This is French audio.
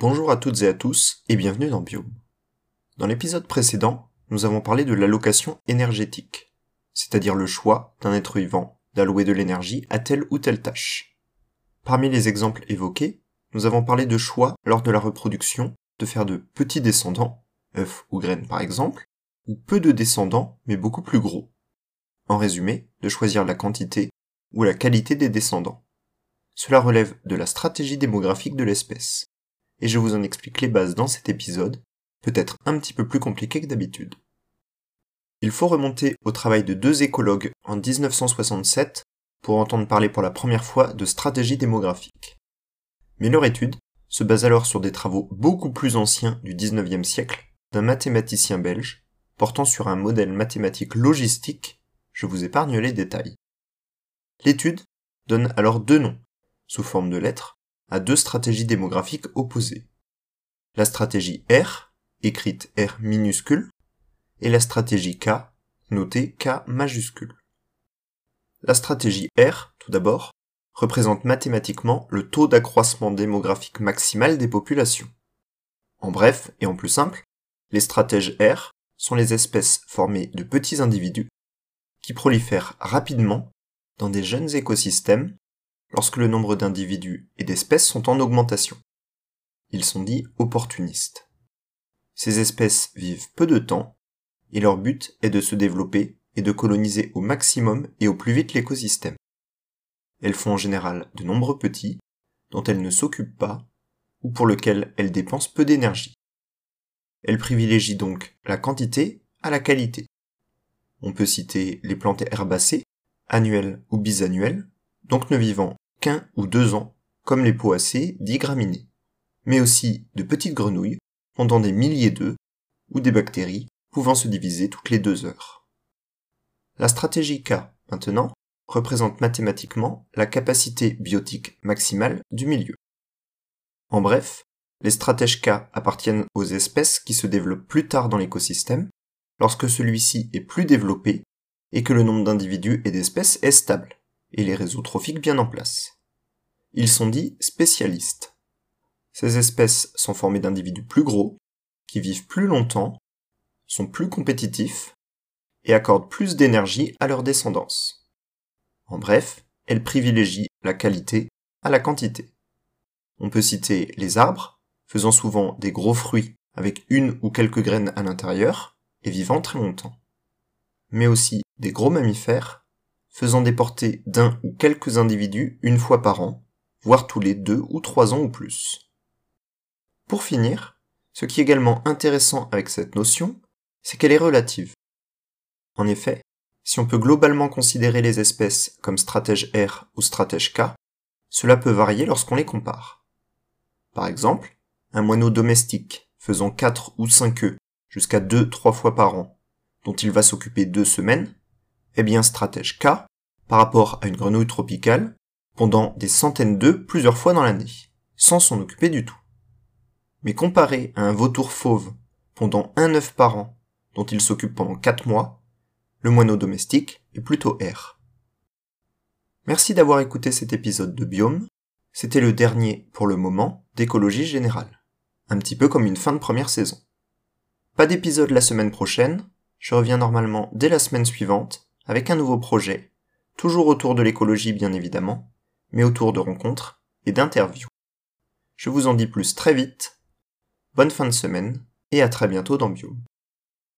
Bonjour à toutes et à tous et bienvenue dans Biome. Dans l'épisode précédent, nous avons parlé de l'allocation énergétique, c'est-à-dire le choix d'un être vivant d'allouer de l'énergie à telle ou telle tâche. Parmi les exemples évoqués, nous avons parlé de choix lors de la reproduction, de faire de petits descendants, œufs ou graines par exemple, ou peu de descendants mais beaucoup plus gros. En résumé, de choisir la quantité ou la qualité des descendants. Cela relève de la stratégie démographique de l'espèce et je vous en explique les bases dans cet épisode, peut-être un petit peu plus compliqué que d'habitude. Il faut remonter au travail de deux écologues en 1967 pour entendre parler pour la première fois de stratégie démographique. Mais leur étude se base alors sur des travaux beaucoup plus anciens du 19e siècle d'un mathématicien belge portant sur un modèle mathématique logistique, je vous épargne les détails. L'étude donne alors deux noms, sous forme de lettres, à deux stratégies démographiques opposées. La stratégie R, écrite R minuscule, et la stratégie K, notée K majuscule. La stratégie R, tout d'abord, représente mathématiquement le taux d'accroissement démographique maximal des populations. En bref, et en plus simple, les stratèges R sont les espèces formées de petits individus qui prolifèrent rapidement dans des jeunes écosystèmes lorsque le nombre d'individus et d'espèces sont en augmentation. Ils sont dits opportunistes. Ces espèces vivent peu de temps, et leur but est de se développer et de coloniser au maximum et au plus vite l'écosystème. Elles font en général de nombreux petits, dont elles ne s'occupent pas, ou pour lesquels elles dépensent peu d'énergie. Elles privilégient donc la quantité à la qualité. On peut citer les plantes herbacées, annuelles ou bisannuelles, donc ne vivant ou deux ans, comme les poacées dits graminées, mais aussi de petites grenouilles pendant des milliers d'œufs, ou des bactéries pouvant se diviser toutes les deux heures. La stratégie K, maintenant, représente mathématiquement la capacité biotique maximale du milieu. En bref, les stratèges K appartiennent aux espèces qui se développent plus tard dans l'écosystème, lorsque celui-ci est plus développé et que le nombre d'individus et d'espèces est stable et les réseaux trophiques bien en place. Ils sont dits spécialistes. Ces espèces sont formées d'individus plus gros, qui vivent plus longtemps, sont plus compétitifs et accordent plus d'énergie à leur descendance. En bref, elles privilégient la qualité à la quantité. On peut citer les arbres, faisant souvent des gros fruits avec une ou quelques graines à l'intérieur et vivant très longtemps. Mais aussi des gros mammifères faisant déporter d'un ou quelques individus une fois par an, voire tous les deux ou trois ans ou plus. Pour finir, ce qui est également intéressant avec cette notion, c'est qu'elle est relative. En effet, si on peut globalement considérer les espèces comme stratège R ou stratège K, cela peut varier lorsqu'on les compare. Par exemple, un moineau domestique faisant 4 ou 5 œufs jusqu'à 2-3 fois par an, dont il va s'occuper deux semaines, est bien stratège K par rapport à une grenouille tropicale pendant des centaines d'œufs plusieurs fois dans l'année, sans s'en occuper du tout. Mais comparé à un vautour fauve pendant un œuf par an, dont il s'occupe pendant 4 mois, le moineau domestique est plutôt R. Merci d'avoir écouté cet épisode de Biome. C'était le dernier, pour le moment, d'écologie générale. Un petit peu comme une fin de première saison. Pas d'épisode la semaine prochaine, je reviens normalement dès la semaine suivante avec un nouveau projet, toujours autour de l'écologie bien évidemment, mais autour de rencontres et d'interviews. Je vous en dis plus très vite, bonne fin de semaine et à très bientôt dans Bio.